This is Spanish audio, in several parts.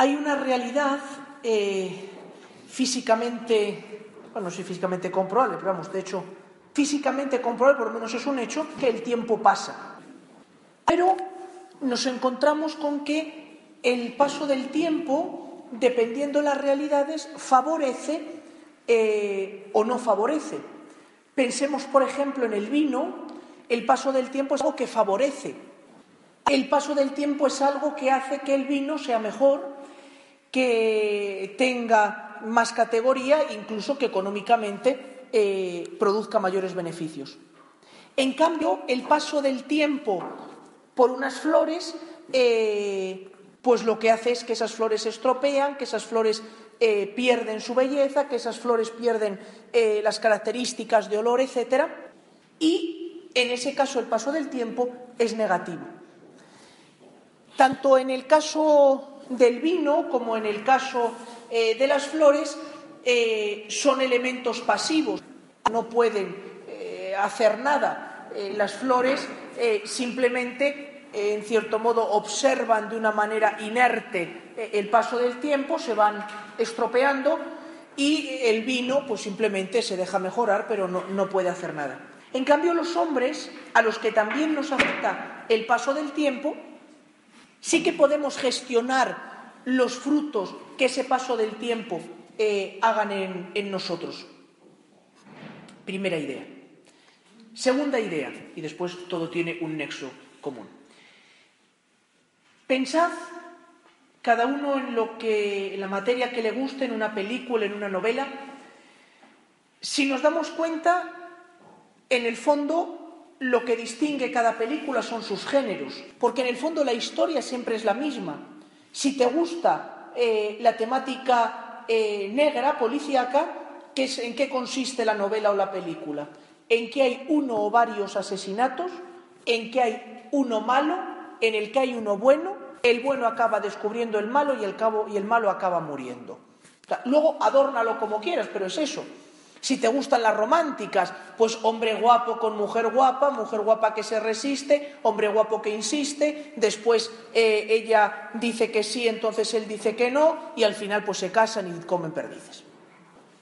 Hay una realidad eh, físicamente, bueno, no sé físicamente comprobable, pero vamos, de hecho, físicamente comprobable, por lo menos es un hecho, que el tiempo pasa. Pero nos encontramos con que el paso del tiempo, dependiendo de las realidades, favorece eh, o no favorece. Pensemos, por ejemplo, en el vino, el paso del tiempo es algo que favorece. El paso del tiempo es algo que hace que el vino sea mejor, que tenga más categoría, incluso que económicamente eh, produzca mayores beneficios. En cambio, el paso del tiempo por unas flores, eh, pues lo que hace es que esas flores se estropean, que esas flores eh, pierden su belleza, que esas flores pierden las características de olor, etc. Y en ese caso el paso del tiempo es negativo. Tanto en el caso del vino, como en el caso eh, de las flores, eh, son elementos pasivos, no pueden eh, hacer nada. las flores simplemente, en cierto modo, observan de una manera inerte el paso del tiempo, se van estropeando y el vino pues simplemente se deja mejorar, pero no, no puede hacer nada. En cambio, los hombres, a los que también nos afecta el paso del tiempo, Sí que podemos gestionar los frutos que ese paso del tiempo eh, hagan en, nosotros. Primera idea. Segunda idea, y después todo tiene un nexo común. Pensad cada uno en lo que en la materia que le guste, en una película, en una novela. Si nos damos cuenta, en el fondo lo que distingue cada película son sus géneros, porque en el fondo la historia siempre es la misma. Si te gusta eh, la temática eh, negra, policíaca, ¿en qué consiste la novela o la película? En que hay uno o varios asesinatos, en que hay uno malo, en el que hay uno bueno, el bueno acaba descubriendo el malo y el, cabo, y el malo acaba muriendo. luego adórnalo como quieras, pero es eso. Si te gustan las románticas, pues hombre guapo con mujer guapa, mujer guapa que se resiste, hombre guapo que insiste, después eh, ella dice que sí, entonces él dice que no, y al final pues se casan y comen perdices.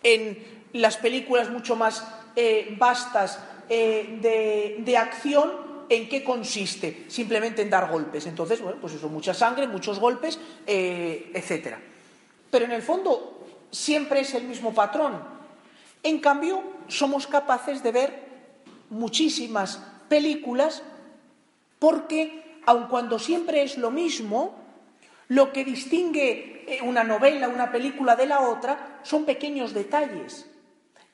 En las películas mucho más eh, vastas eh, de, acción, ¿en qué consiste? Simplemente en dar golpes. Entonces, bueno, pues eso, mucha sangre, muchos golpes, etcétera. Pero en el fondo siempre es el mismo patrón en cambio, somos capaces de ver muchísimas películas porque, aun cuando siempre es lo mismo, lo que distingue eh, una novela, una película de la otra, son pequeños detalles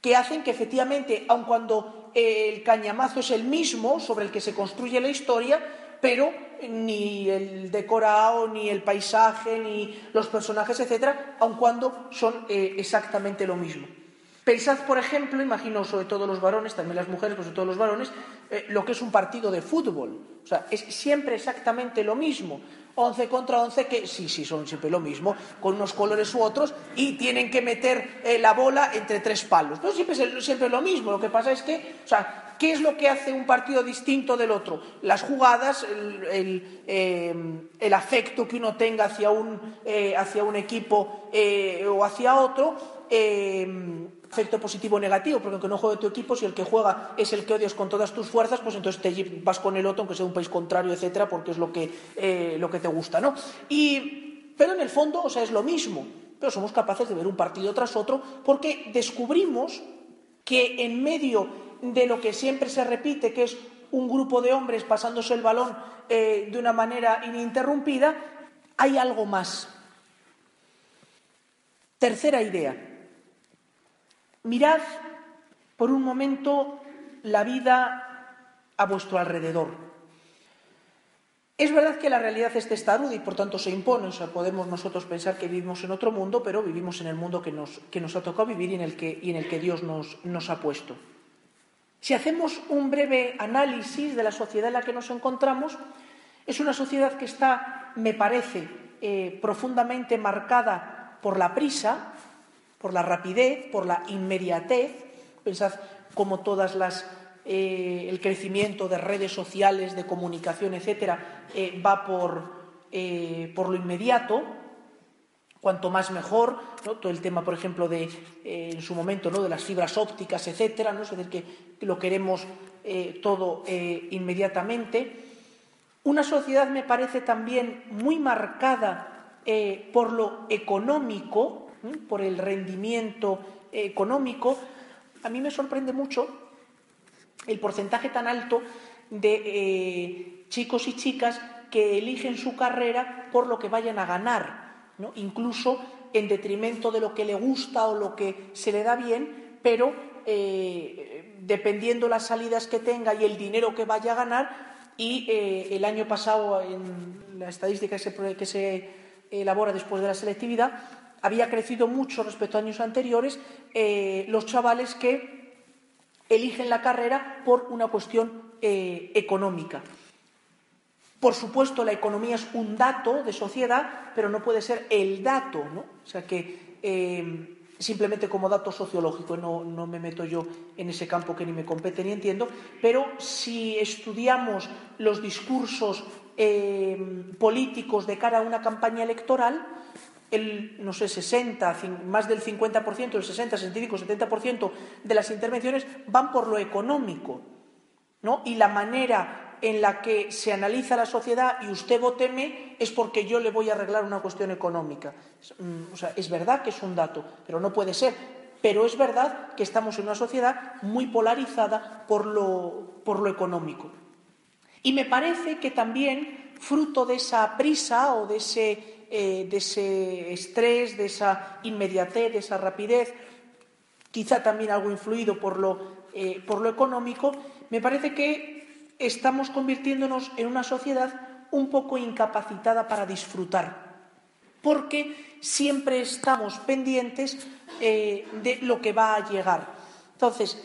que hacen que efectivamente, aun cuando eh, el cañamazo es el mismo sobre el que se construye la historia, pero ni el decorado, ni el paisaje, ni los personajes, etcétera, aun cuando son eh, exactamente lo mismo. Pensad, por ejemplo, imagino sobre todo los varones, también las mujeres, pero sobre todo los varones, eh, lo que es un partido de fútbol. O sea, es siempre exactamente lo mismo. 11 contra 11, que sí, sí, son siempre lo mismo, con unos colores u otros, y tienen que meter eh, la bola entre tres palos. Pero siempre es siempre lo mismo. Lo que pasa es que, o sea, ¿qué es lo que hace un partido distinto del otro? Las jugadas, el, eh, afecto que uno tenga hacia un, hacia un equipo o hacia otro efecto positivo o negativo, porque aunque no juegue tu equipo, si el que juega es el que odias con todas tus fuerzas, pues entonces te vas con el otro, aunque sea un país contrario, etcétera, porque es lo que, eh, lo que te gusta, ¿no? Y, pero en el fondo, o sea, es lo mismo, pero somos capaces de ver un partido tras otro porque descubrimos que en medio de lo que siempre se repite, que es un grupo de hombres pasándose el balón eh, de una manera ininterrumpida, hay algo más. Tercera idea. Mirad por un momento la vida a vuestro alrededor. Es verdad que la realidad es testaruda y por tanto se impone, o sea, podemos nosotros pensar que vivimos en otro mundo, pero vivimos en el mundo que nos, ha tocado vivir y en el que, Dios nos, nos ha puesto. Si hacemos un breve análisis de la sociedad en la que nos encontramos, es una sociedad que está, me parece, eh, profundamente marcada por la prisa, por la rapidez, por la inmediatez. Pensad cómo todas las eh, el crecimiento de redes sociales, de comunicación, etcétera, eh, va por, por, lo inmediato. Cuanto más mejor, todo el tema, por ejemplo, de en su momento, ¿no? de las fibras ópticas, etcétera, ¿no? es decir, que lo queremos todo inmediatamente. Una sociedad me parece también muy marcada eh, por lo económico, por el rendimiento económico. A mí me sorprende mucho el porcentaje tan alto de eh, chicos y chicas que eligen su carrera por lo que vayan a ganar, incluso en detrimento de lo que le gusta o lo que se le da bien, pero eh, dependiendo las salidas que tenga y el dinero que vaya a ganar, y eh, el año pasado, en la estadística que se, elabora después de la selectividad, había crecido mucho respecto a años anteriores eh, los chavales que eligen la carrera por una cuestión eh, económica. Por supuesto, la economía es un dato de sociedad, pero no puede ser el dato, ¿no? O sea que simplemente como dato sociológico, no, no, me meto yo en ese campo que ni me compete ni entiendo, pero si estudiamos los discursos eh, políticos de cara a una campaña electoral, el, no sé, 60, más del 50%, el 60, 65, 70% de las intervenciones van por lo económico, ¿no? Y la manera en la que se analiza la sociedad y usted voteme es porque yo le voy a arreglar una cuestión económica. Mm, o sea, es verdad que es un dato, pero no puede ser. Pero es verdad que estamos en una sociedad muy polarizada por lo, por lo económico. Y me parece que también, fruto de esa prisa o de ese, eh, de ese estrés, de esa inmediatez, de esa rapidez, quizá también algo influido por lo, eh, por lo económico, me parece que estamos convirtiéndonos en una sociedad un poco incapacitada para disfrutar, porque siempre estamos pendientes eh, de lo que va a llegar. Entonces,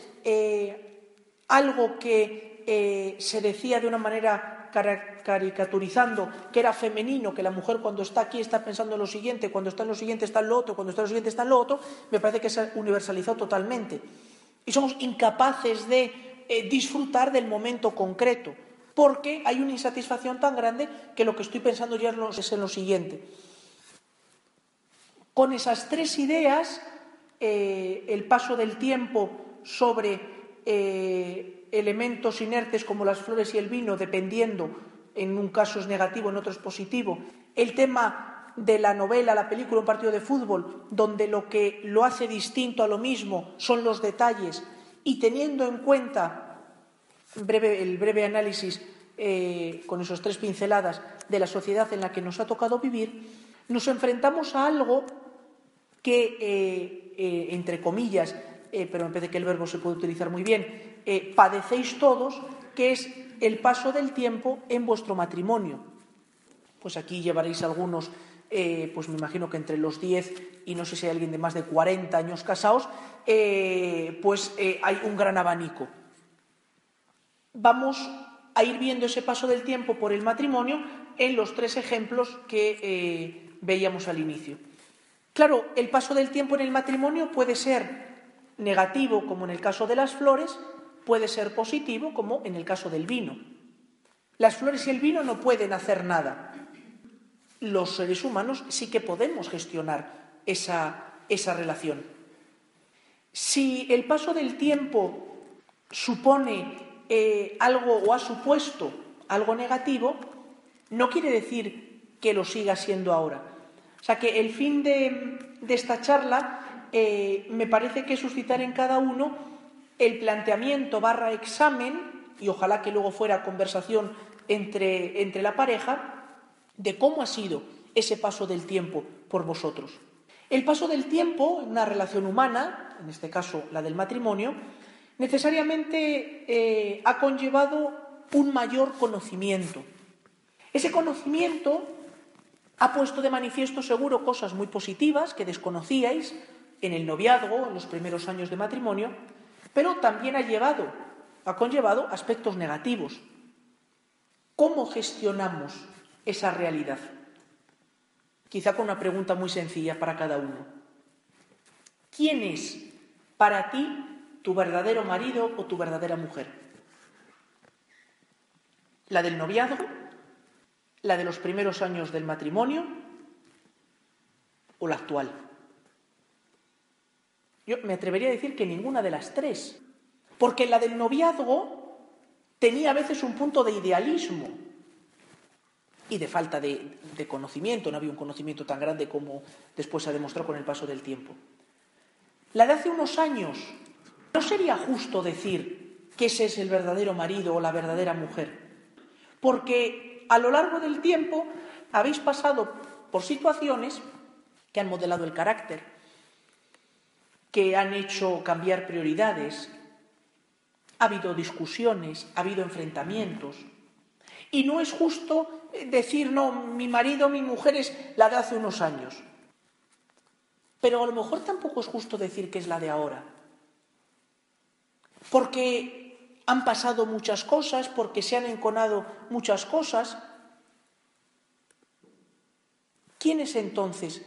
algo que se decía de una manera caricaturizando que era femenino, que la mujer cuando está aquí está pensando en lo siguiente, cuando está en lo siguiente está en lo otro, cuando está en lo siguiente está en lo otro, me parece que se ha universalizado totalmente. Y somos incapaces de eh, disfrutar del momento concreto, porque hay una insatisfacción tan grande que lo que estoy pensando ya es en lo siguiente. Con esas tres ideas, eh, el paso del tiempo sobre eh, elementos inertes como las flores y el vino, dependiendo, en un caso es negativo, en otro es positivo, el tema de la novela, la película, un partido de fútbol, donde lo que lo hace distinto a lo mismo son los detalles. Y teniendo en cuenta el breve análisis eh, con esas tres pinceladas de la sociedad en la que nos ha tocado vivir, nos enfrentamos a algo que, eh, eh, entre comillas, pero me parece que el verbo se puede utilizar muy bien, padecéis todos, que es el paso del tiempo en vuestro matrimonio. Pues aquí llevaréis algunos pues me imagino que entre los 10 y no sé si hay alguien de más de 40 años casados, pues hay un gran abanico. Vamos a ir viendo ese paso del tiempo por el matrimonio en los tres ejemplos que eh, veíamos al inicio. Claro, el paso del tiempo en el matrimonio puede ser negativo, como en el caso de las flores, puede ser positivo, como en el caso del vino. Las flores y el vino no pueden hacer nada. Los seres humanos sí que podemos gestionar esa, esa relación. Si el paso del tiempo supone eh, algo o ha supuesto algo negativo, no quiere decir que lo siga siendo ahora. O sea que el fin de, esta charla eh, me parece que es suscitar en cada uno el planteamiento barra examen, y ojalá que luego fuera conversación entre, entre la pareja, de cómo ha sido ese paso del tiempo por vosotros. El paso del tiempo en una relación humana, en este caso la del matrimonio, necesariamente eh, ha conllevado un mayor conocimiento. Ese conocimiento ha puesto de manifiesto seguro cosas muy positivas que desconocíais en el noviazgo, en los primeros años de matrimonio, pero también ha llevado, ha conllevado aspectos negativos. ¿Cómo gestionamos esa realidad? Quizá con una pregunta muy sencilla para cada uno. ¿Quién es para ti tu verdadero marido o tu verdadera mujer? ¿La del noviazgo? ¿La de los primeros años del matrimonio? ¿O la actual? Yo me atrevería a decir que ninguna de las tres. Porque la del noviazgo tenía a veces un punto de idealismo y de falta de, conocimiento. No había un conocimiento tan grande como después se ha demostrado con el paso del tiempo. La de hace unos años, no sería justo decir que ese es el verdadero marido o la verdadera mujer. Porque a lo largo del tiempo habéis pasado por situaciones que han modelado el carácter, que han hecho cambiar prioridades, ha habido discusiones, ha habido enfrentamientos. Y no es justo decir, no, mi marido, mi mujer es la de hace unos años. Pero a lo mejor tampoco es justo decir que es la de ahora. Porque han pasado muchas cosas, porque se han enconado muchas cosas. ¿Quién es entonces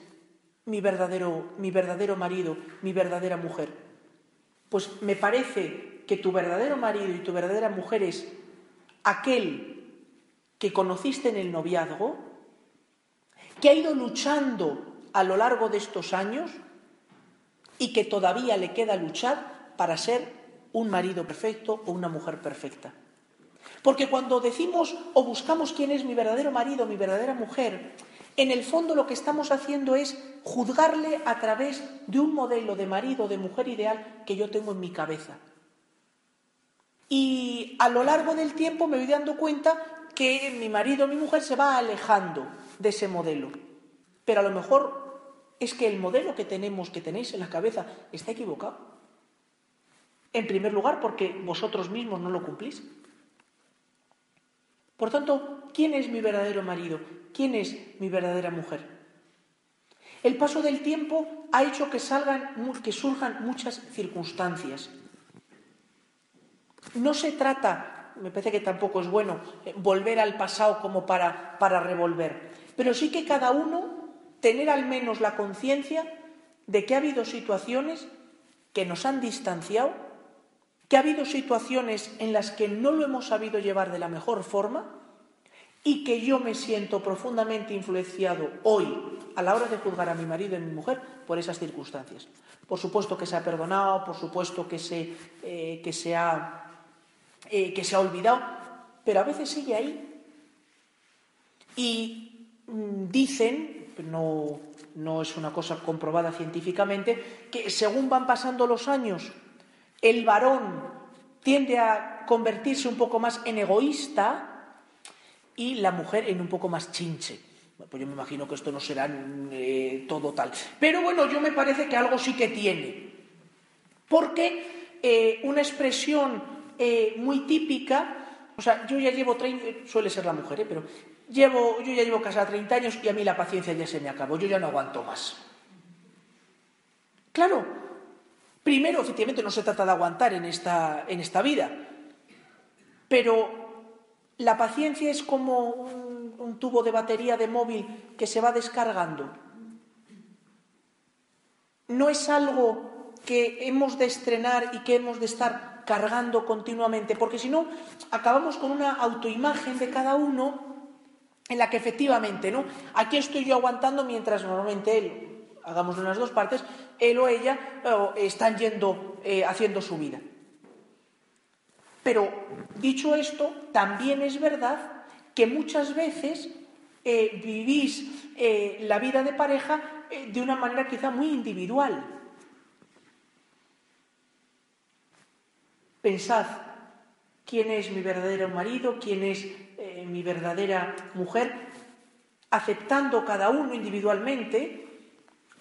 mi verdadero, mi verdadero marido, mi verdadera mujer? Pues me parece que tu verdadero marido y tu verdadera mujer es aquel que conociste en el noviazgo, que ha ido luchando a lo largo de estos años y que todavía le queda luchar para ser un marido perfecto o una mujer perfecta. Porque cuando decimos o buscamos quién es mi verdadero marido, mi verdadera mujer, en el fondo lo que estamos haciendo es juzgarle a través de un modelo de marido de mujer ideal que yo tengo en mi cabeza. Y a lo largo del tiempo me voy dando cuenta que mi marido mi mujer se va alejando de ese modelo. Pero a lo mejor es que el modelo que tenemos, que tenéis en la cabeza, está equivocado. En primer lugar, porque vosotros mismos no lo cumplís. Por tanto, ¿quién es mi verdadero marido? ¿Quién es mi verdadera mujer? El paso del tiempo ha hecho que, salgan, que surjan muchas circunstancias no se trata, me parece que tampoco es bueno, eh, volver al pasado como para, para revolver, pero sí que cada uno tener al menos la conciencia de que ha habido situaciones que nos han distanciado, que ha habido situaciones en las que no lo hemos sabido llevar de la mejor forma y que yo me siento profundamente influenciado hoy a la hora de juzgar a mi marido y a mi mujer por esas circunstancias. Por supuesto que se ha perdonado, por supuesto que se, eh, que se ha eh, que se ha olvidado, pero a veces sigue ahí. Y mm, dicen, no, no es una cosa comprobada científicamente, que según van pasando los años, el varón tiende a convertirse un poco más en egoísta y la mujer en un poco más chinche. Pues yo me imagino que esto no será eh, todo tal. Pero bueno, yo me parece que algo sí que tiene. Porque eh, una expresión eh, muy típica, o sea, yo ya llevo 30, suele ser la mujer, pero llevo, yo ya llevo casada 30 años y a mí la paciencia ya se me acabó, yo ya no aguanto más. Claro, primero, efectivamente, no se trata de aguantar en esta, en esta vida, pero la paciencia es como un, tubo de batería de móvil que se va descargando. No es algo que hemos de estrenar y que hemos de estar cargando continuamente, porque si no, acabamos con una autoimagen de cada uno en la que efectivamente, ¿no? Aquí estoy yo aguantando mientras normalmente él, hagamos unas dos partes, él o ella están yendo, eh, haciendo su vida. Pero dicho esto, también es verdad que muchas veces eh, vivís eh, la vida de pareja de una manera quizá muy individual. Pensad quién es mi verdadero marido, quién es eh, mi verdadera mujer, aceptando cada uno individualmente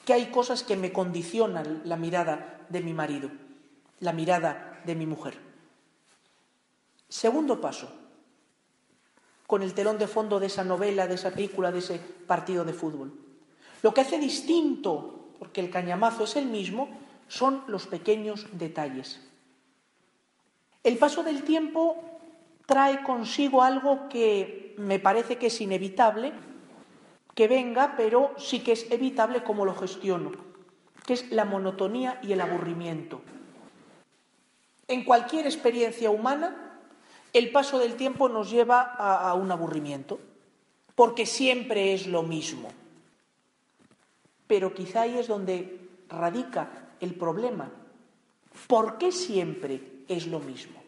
que hay cosas que me condicionan la mirada de mi marido, la mirada de mi mujer. Segundo paso, con el telón de fondo de esa novela, de esa película, de ese partido de fútbol. Lo que hace distinto, porque el cañamazo es el mismo, son los pequeños detalles. El paso del tiempo trae consigo algo que me parece que es inevitable, que venga, pero sí que es evitable como lo gestiono, que es la monotonía y el aburrimiento. En cualquier experiencia humana, el paso del tiempo nos lleva a, un aburrimiento, porque siempre es lo mismo. Pero quizá ahí es donde radica el problema. ¿Por qué siempre es lo mismo?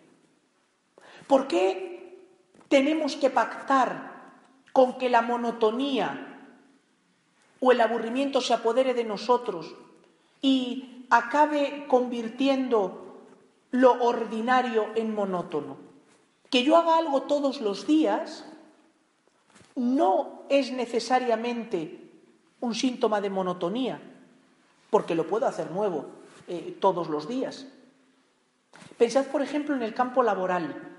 ¿Por qué tenemos que pactar con que la monotonía o el aburrimiento se apodere de nosotros y acabe convirtiendo lo ordinario en monótono? Que yo haga algo todos los días no es necesariamente un síntoma de monotonía, porque lo puedo hacer nuevo eh, todos los días. Pensad, por ejemplo, en el campo laboral.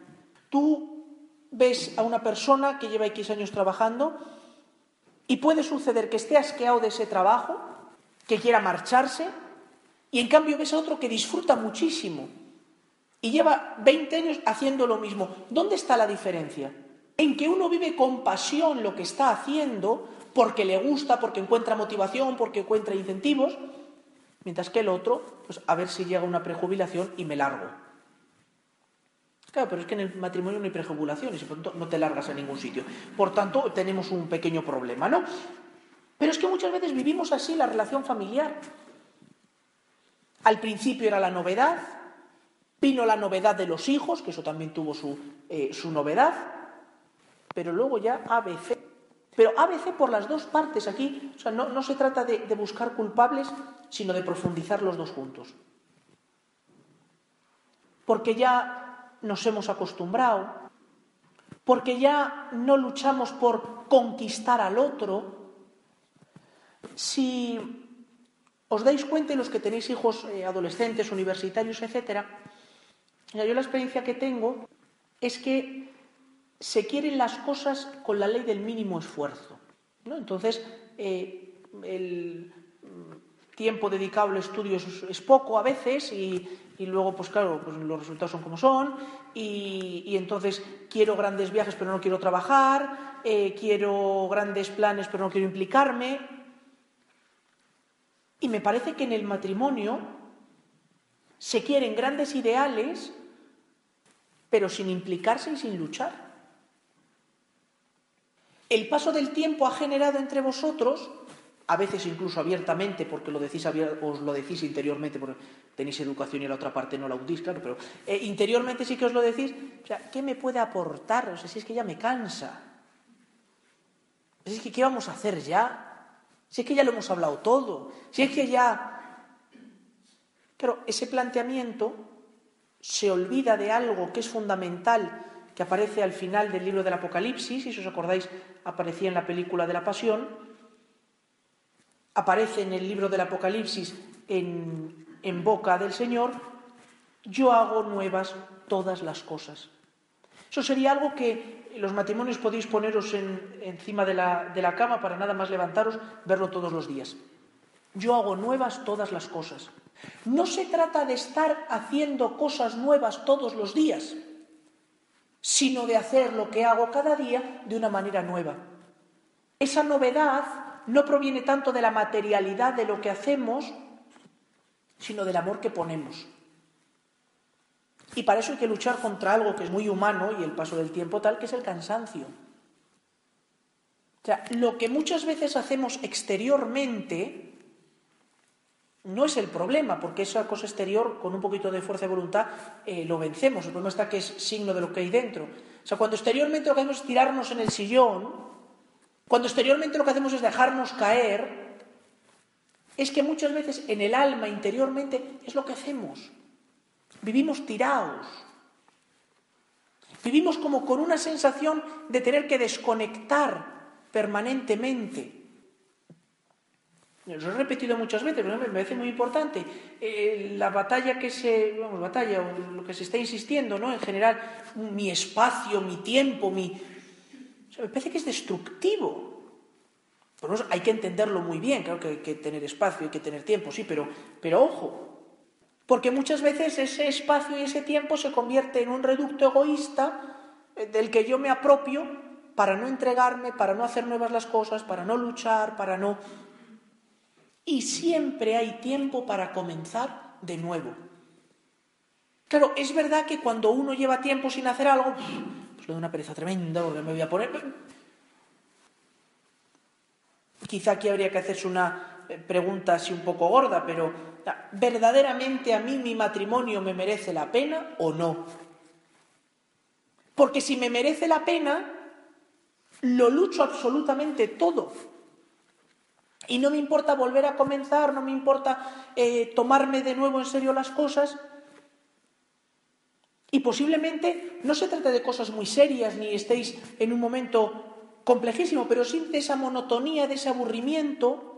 Tú ves a una persona que lleva X años trabajando y puede suceder que esté asqueado de ese trabajo, que quiera marcharse, y en cambio ves a otro que disfruta muchísimo y lleva 20 años haciendo lo mismo. ¿Dónde está la diferencia? En que uno vive con pasión lo que está haciendo porque le gusta, porque encuentra motivación, porque encuentra incentivos, Mientras que el otro, pues a ver si llega una prejubilación y me largo. Claro, pero es que en el matrimonio no hay prejubilación y por tanto no te largas a ningún sitio. Por tanto, tenemos un pequeño problema, ¿no? Pero es que muchas veces vivimos así la relación familiar. Al principio era la novedad, vino la novedad de los hijos, que eso también tuvo su, eh, su novedad, pero luego ya ABC pero ABC por las dos partes aquí, o sea, no, se trata de, de buscar culpables, sino de profundizar los dos juntos. Porque ya nos hemos acostumbrado, porque ya no luchamos por conquistar al otro. Si os dais cuenta, los que tenéis hijos eh, adolescentes, universitarios, etc., yo la experiencia que tengo es que se quieren las cosas con la ley del mínimo esfuerzo. Entonces, eh, el tiempo dedicado al estudio es, poco a veces y, luego, pues claro, pues los resultados son como son y, entonces quiero grandes viajes pero no quiero trabajar, eh, quiero grandes planes pero no quiero implicarme. Y me parece que en el matrimonio se quieren grandes ideales pero sin implicarse y sin luchar. El paso del tiempo ha generado entre vosotros, a veces incluso abiertamente, porque lo decís, os lo decís interiormente, porque tenéis educación y la otra parte no la audís, claro, pero eh, interiormente sí que os lo decís, o ¿qué me puede aportar? O sea, si es que ya me cansa. Si es que, ¿qué vamos a hacer ya? Si es que ya lo hemos hablado todo. Si es que ya... Claro, ese planteamiento se olvida de algo que es fundamental que aparece al final del libro del Apocalipsis, y si os acordáis, aparecía en la película de la Pasión, aparece en el libro del Apocalipsis en, boca del Señor, yo hago nuevas todas las cosas. Eso sería algo que los matrimonios podéis poneros encima de la, de la cama para nada más levantaros, verlo todos los días. Yo hago nuevas todas las cosas. No se trata de estar haciendo cosas nuevas todos los días sino de hacer lo que hago cada día de una manera nueva. Esa novedad no proviene tanto de la materialidad de lo que hacemos, sino del amor que ponemos. Y para eso hay que luchar contra algo que es muy humano y el paso del tiempo tal, que es el cansancio. O sea, lo que muchas veces hacemos exteriormente no es el problema, porque esa cosa exterior, con un poquito de fuerza de voluntad, eh, lo vencemos. El problema está que es signo de lo que hay dentro. O sea, cuando exteriormente lo que hacemos es tirarnos en el sillón, cuando exteriormente lo que hacemos es dejarnos caer, es que muchas veces en el alma, interiormente, es lo que hacemos. Vivimos tirados. Vivimos como con una sensación de tener que desconectar permanentemente. Lo he repetido muchas veces, pero me parece muy importante. Eh, la batalla que se, vamos, batalla, lo que se está insistiendo, ¿no? En general, mi espacio, mi tiempo, mi... me parece que es destructivo. Pero hay que entenderlo muy bien, claro que hay que tener espacio, hay que tener tiempo, sí, pero, pero ojo, porque muchas veces ese espacio y ese tiempo se convierte en un reducto egoísta eh, del que yo me apropio para no entregarme, para no hacer nuevas las cosas, para no luchar, para no... Y siempre hay tiempo para comenzar de nuevo. Claro, es verdad que cuando uno lleva tiempo sin hacer algo, pues le da una pereza tremenda porque me voy a poner... Quizá aquí habría que hacerse una eh, pregunta así un poco gorda, pero ¿verdaderamente a mí mi matrimonio me merece la pena o no? Porque si me merece la pena, lo lucho absolutamente todo. Y no me importa volver a comenzar, no me importa eh, tomarme de nuevo en serio las cosas. Y posiblemente no se trate de cosas muy serias ni estéis en un momento complejísimo, pero de esa monotonía, de ese aburrimiento,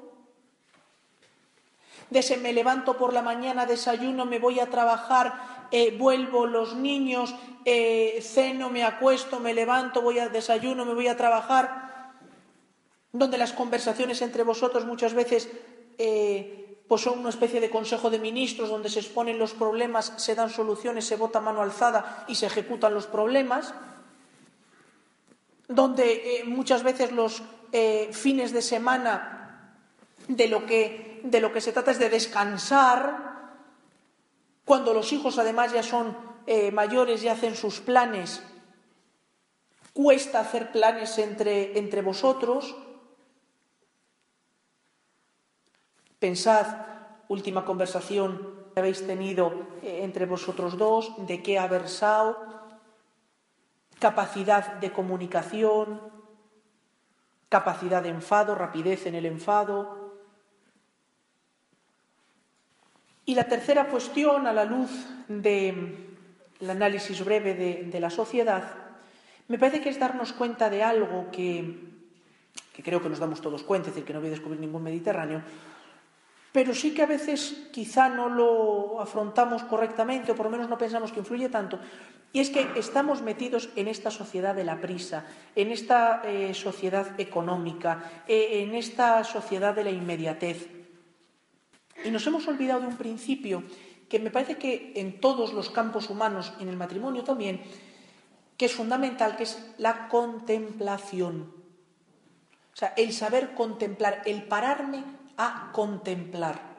de ese me levanto por la mañana, desayuno, me voy a trabajar, eh, vuelvo los niños, eh, ceno, me acuesto, me levanto, voy a desayuno, me voy a trabajar, donde las conversaciones entre vosotros muchas veces eh, pues son una especie de consejo de ministros donde se exponen los problemas, se dan soluciones, se vota mano alzada y se ejecutan los problemas donde eh, muchas veces los eh, fines de semana de lo, que, de lo que se trata es de descansar, cuando los hijos además ya son mayores y hacen sus planes, cuesta hacer planes entre, entre vosotros. Pensad, última conversación que habéis tenido entre vosotros dos, de qué ha versado, capacidad de comunicación, capacidad de enfado, rapidez en el enfado. Y la tercera cuestión, a la luz del análisis breve de, la sociedad, me parece que es darnos cuenta de algo que, que creo que nos damos todos cuenta, es decir, que no voy a descubrir ningún Mediterráneo, pero sí que a veces quizá no lo afrontamos correctamente o por lo menos no pensamos que influye tanto. Y es que estamos metidos en esta sociedad de la prisa, en esta eh, sociedad económica, eh, en esta sociedad de la inmediatez. Y nos hemos olvidado de un principio que me parece que en todos los campos humanos, en el matrimonio también, que es fundamental, que es la contemplación. O sea, el saber contemplar, el pararme a contemplar.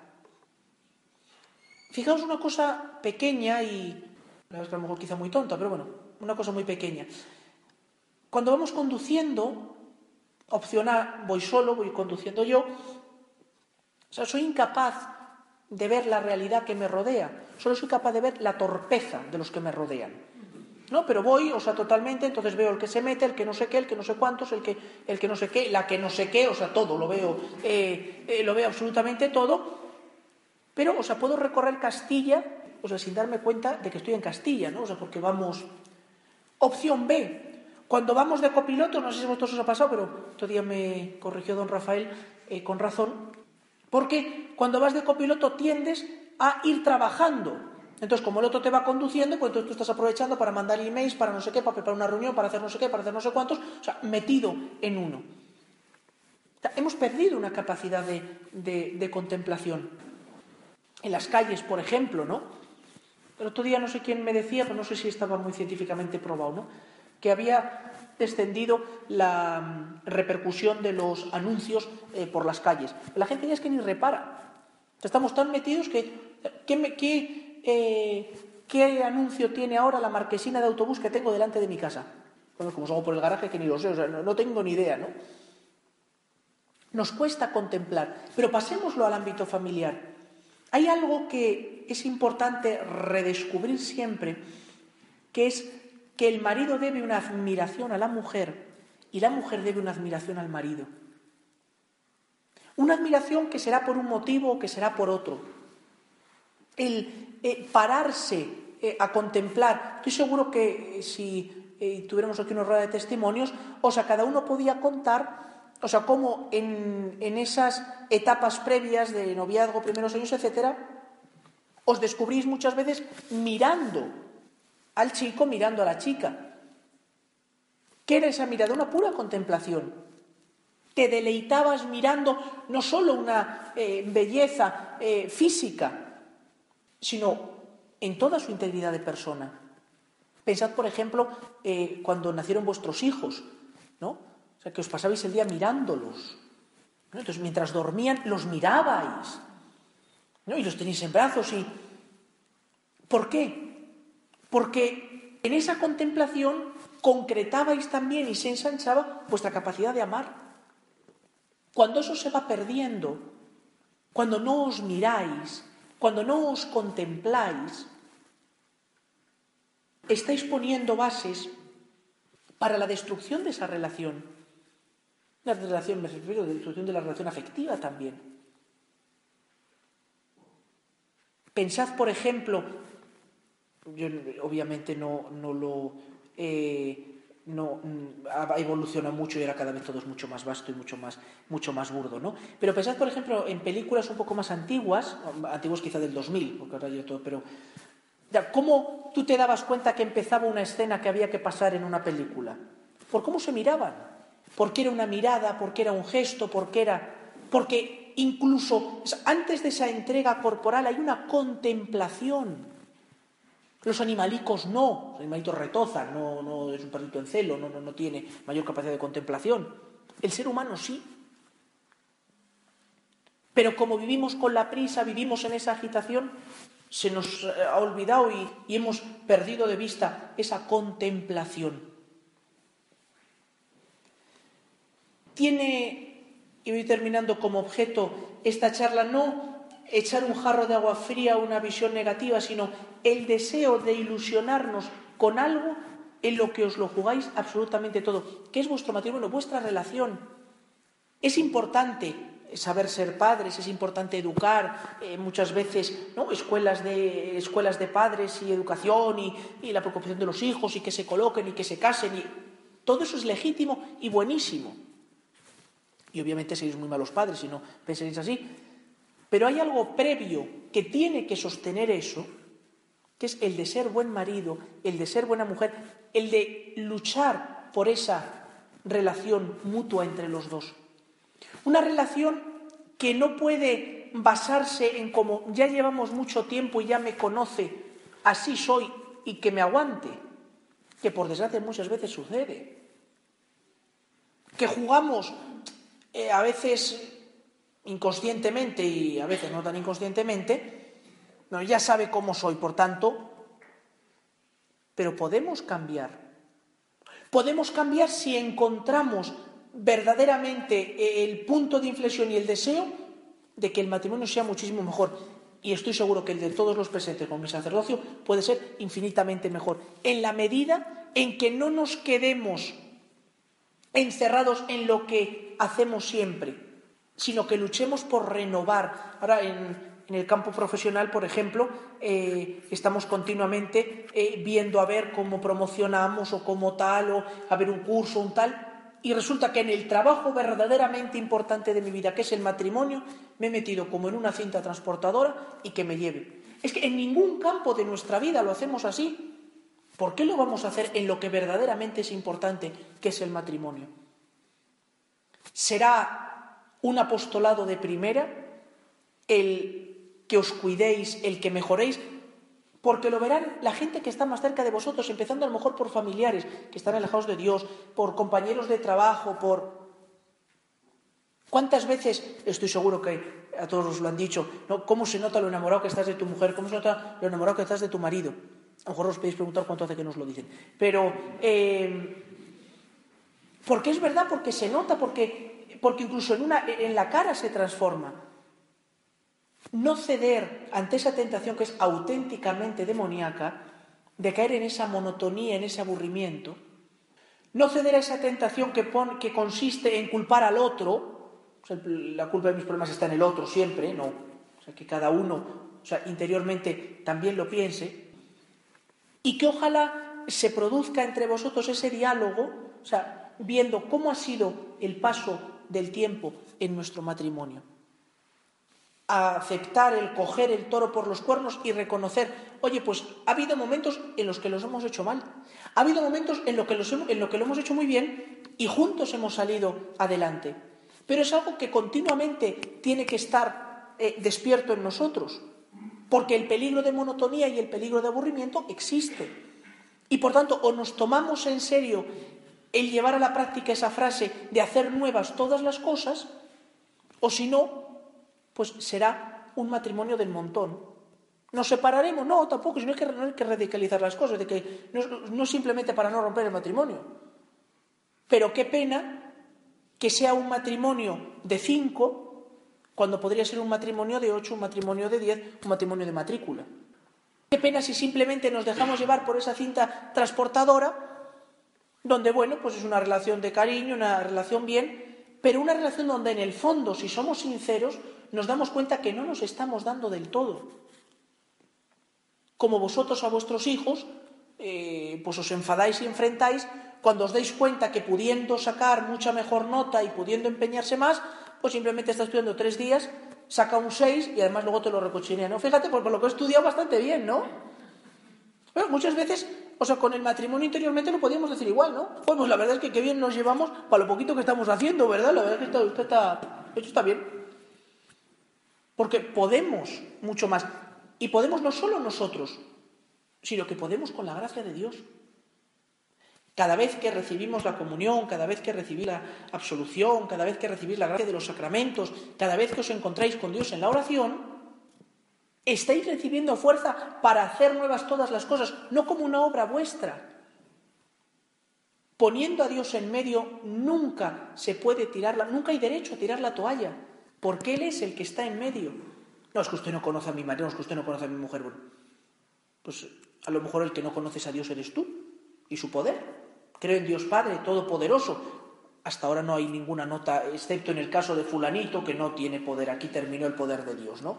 Fijaos una cosa pequeña y a lo mejor quizá muy tonta, pero bueno, una cosa muy pequeña. Cuando vamos conduciendo, opción A, voy solo, voy conduciendo yo, o sea, soy incapaz de ver la realidad que me rodea, solo soy capaz de ver la torpeza de los que me rodean. ¿No? Pero voy, o sea, totalmente, entonces veo el que se mete, el que no sé qué, el que no sé cuántos, el que, el que no sé qué, la que no sé qué, o sea, todo, lo veo, eh, eh, lo veo absolutamente todo, pero, o sea, puedo recorrer Castilla, o sea, sin darme cuenta de que estoy en Castilla, ¿no? O sea, porque vamos... Opción B, cuando vamos de copiloto, no sé si a vosotros os ha pasado, pero todavía me corrigió don Rafael eh, con razón, porque cuando vas de copiloto tiendes a ir trabajando, entonces, como el otro te va conduciendo, pues tú estás aprovechando para mandar emails, para no sé qué, para preparar una reunión, para hacer no sé qué, para hacer no sé cuántos, o sea, metido en uno. hemos perdido una capacidad de, contemplación. En las calles, por ejemplo, ¿no? El otro día no sé quién me decía, pero no sé si estaba muy científicamente probado, ¿no? Que había descendido la mm, repercusión de los anuncios eh, por las calles. La gente ya es que ni repara. Estamos tan metidos que... ¿qué, me, eh, ¿qué anuncio tiene ahora la marquesina de autobús que tengo delante de mi casa? Bueno, como salgo por el garaje que ni lo sé, o sea, no, tengo ni idea, ¿no? Nos cuesta contemplar, pero pasémoslo al ámbito familiar. Hay algo que es importante redescubrir siempre, que es que el marido debe una admiración a la mujer y la mujer debe una admiración al marido. Una admiración que será por un motivo o que será por otro. El eh, pararse eh, a contemplar. Estoy seguro que eh, si tuviéramos aquí una rueda de testimonios, o sea, cada uno podía contar, o sea, cómo en, en esas etapas previas de noviazgo, primeros años, etcétera, os descubrís muchas veces mirando al chico, mirando a la chica. ¿Qué era esa mirada? Una pura contemplación. Te deleitabas mirando no solo una belleza física, sino en toda su integridad de persona. Pensad, por ejemplo, eh, cuando nacieron vuestros hijos, ¿no? O sea, que os pasabais el día mirándolos. Entonces, mientras dormían, los mirabais. ¿no? Y los tenéis en brazos y... ¿Por qué? Porque en esa contemplación concretabais también y se ensanchaba vuestra capacidad de amar. Cuando eso se va perdiendo, cuando no os miráis, cuando no os contempláis, estáis poniendo bases para la destrucción de esa relación. La relación, me refiero la destrucción de la relación afectiva también. Pensad, por ejemplo, yo obviamente no, no lo eh, no, mm, ha evolucionado mucho y ahora cada vez todo es mucho más vasto y mucho más, mucho más burdo, ¿no? Pero pensad, por ejemplo, en películas un poco más antiguas, antiguas quizá del 2000, porque ahora ya todo, pero ¿cómo tú te dabas cuenta que empezaba una escena que había que pasar en una película? ¿Por cómo se miraban? ¿Por qué era una mirada? ¿Por qué era un gesto? ¿Por qué era...? Porque incluso antes de esa entrega corporal hay una contemplación los animalicos no, los animalitos retozan, no, no es un perrito en celo, no, no, no tiene mayor capacidad de contemplación. El ser humano sí. Pero como vivimos con la prisa, vivimos en esa agitación, se nos eh, ha olvidado y, y hemos perdido de vista esa contemplación. Tiene, y voy terminando como objeto esta charla, no echar un jarro de agua fría a una visión negativa, sino el deseo de ilusionarnos con algo en lo que os lo jugáis absolutamente todo, que es vuestro matrimonio, vuestra relación. Es importante saber ser padres, es importante educar, eh, muchas veces ¿no? escuelas, de, escuelas de padres y educación y, la preocupación de los hijos y que se coloquen y que se casen. Y... Todo eso es legítimo y buenísimo. Y obviamente seréis muy malos padres si no penséis así, pero hay algo previo que tiene que sostener eso, que es el de ser buen marido, el de ser buena mujer, el de luchar por esa relación mutua entre los dos. Una relación que no puede basarse en como ya llevamos mucho tiempo y ya me conoce, así soy y que me aguante, que por desgracia muchas veces sucede. Que jugamos eh, a veces inconscientemente y a veces no tan inconscientemente, no, ya sabe cómo soy, por tanto, pero podemos cambiar. Podemos cambiar si encontramos verdaderamente el punto de inflexión y el deseo de que el matrimonio sea muchísimo mejor. Y estoy seguro que el de todos los presentes con mi sacerdocio puede ser infinitamente mejor, en la medida en que no nos quedemos encerrados en lo que hacemos siempre, sino que luchemos por renovar. Ahora, en, el campo profesional, por ejemplo, eh, estamos continuamente eh, viendo a ver cómo promocionamos o cómo tal, o a ver un curso, un tal, y resulta que en el trabajo verdaderamente importante de mi vida, que es el matrimonio, me he metido como en una cinta transportadora y que me lleve. Es que en ningún campo de nuestra vida lo hacemos así. ¿Por qué lo vamos a hacer en lo que verdaderamente es importante, que es el matrimonio? Será un apostolado de primera, el que os cuidéis, el que mejoréis, porque lo verán la gente que está más cerca de vosotros, empezando a lo mejor por familiares que están alejados de Dios, por compañeros de trabajo, por... ¿Cuántas veces, estoy seguro que a todos os lo han dicho, ¿no? ¿cómo se nota lo enamorado que estás de tu mujer? ¿Cómo se nota lo enamorado que estás de tu marido? A lo mejor os podéis preguntar cuánto hace que nos lo dicen. Pero, eh, porque es verdad, porque se nota, porque porque incluso en, una, en la cara se transforma. No ceder ante esa tentación que es auténticamente demoníaca, de caer en esa monotonía, en ese aburrimiento. No ceder a esa tentación que, que consiste en culpar al otro. la culpa de mis problemas está en el otro siempre, no. O sea, que cada uno o sea, interiormente también lo piense. Y que ojalá se produzca entre vosotros ese diálogo, o sea, viendo cómo ha sido el paso del tiempo en nuestro matrimonio. aceptar el coger el toro por los cuernos y reconocer, oye, pues ha habido momentos en los que los hemos hecho mal, ha habido momentos en los que, en lo, que lo hemos hecho muy bien y juntos hemos salido adelante. Pero es algo que continuamente tiene que estar eh, despierto en nosotros, porque el peligro de monotonía y el peligro de aburrimiento existe. Y por tanto, o nos tomamos en serio el llevar a la práctica esa frase de hacer nuevas todas las cosas, o si no, pues será un matrimonio del montón. ¿Nos separaremos? No, tampoco, sino que, hay que radicalizar las cosas, de que no, simplemente para no romper el matrimonio. Pero qué pena que sea un matrimonio de cinco cuando podría ser un matrimonio de ocho, un matrimonio de diez, un matrimonio de matrícula. Qué pena si simplemente nos dejamos llevar por esa cinta transportadora, donde, bueno, pues es una relación de cariño, una relación bien, pero una relación donde en el fondo, si somos sinceros, nos damos cuenta que no nos estamos dando del todo. Como vosotros a vuestros hijos, eh, pues os enfadáis y enfrentáis cuando os dais cuenta que pudiendo sacar mucha mejor nota y pudiendo empeñarse más, pues simplemente está estudiando tres días, saca un seis y además luego te lo recochinea, ¿no? Fíjate, por lo que he estudiado bastante bien, ¿no? Pero muchas veces, o sea, con el matrimonio interiormente lo podíamos decir igual, ¿no? Pues, la verdad es que qué bien nos llevamos para lo poquito que estamos haciendo, ¿verdad? La verdad es que usted está, esto está bien. Porque podemos mucho más. Y podemos no solo nosotros, sino que podemos con la gracia de Dios. Cada vez que recibimos la comunión, cada vez que recibís la absolución, cada vez que recibís la gracia de los sacramentos, cada vez que os encontráis con Dios en la oración, estáis recibiendo fuerza para hacer nuevas todas las cosas, no como una obra vuestra. Poniendo a Dios en medio, nunca se puede tirarla, nunca hay derecho a tirar la toalla porque Él es el que está en medio. No, es que usted no conoce a mi marido, no es que usted no conoce a mi mujer. pues a lo mejor el que no conoces a Dios eres tú y su poder. Creo en Dios Padre Todopoderoso. Hasta ahora no hay ninguna nota, excepto en el caso de fulanito, que no tiene poder. Aquí terminó el poder de Dios, ¿no?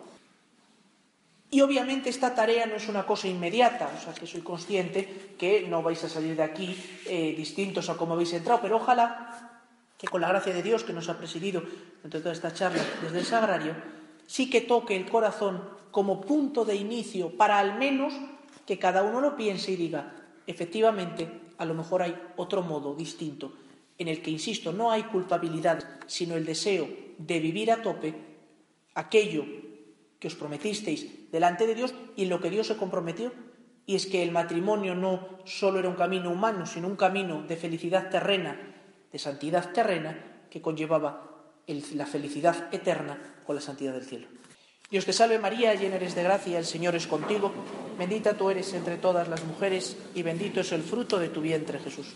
Y obviamente esta tarea no es una cosa inmediata, o sea que soy consciente que no vais a salir de aquí eh, distintos a como habéis entrado, pero ojalá que con la gracia de Dios que nos ha presidido entre toda esta charla desde el sagrario, sí que toque el corazón como punto de inicio para al menos que cada uno lo piense y diga, efectivamente, a lo mejor hay otro modo distinto, en el que, insisto, no hay culpabilidad, sino el deseo de vivir a tope aquello que os prometisteis delante de Dios y en lo que Dios se comprometió. Y es que el matrimonio no solo era un camino humano, sino un camino de felicidad terrena de santidad terrena que conllevaba la felicidad eterna con la santidad del cielo. Dios te salve María, llena eres de gracia, el Señor es contigo, bendita tú eres entre todas las mujeres y bendito es el fruto de tu vientre Jesús.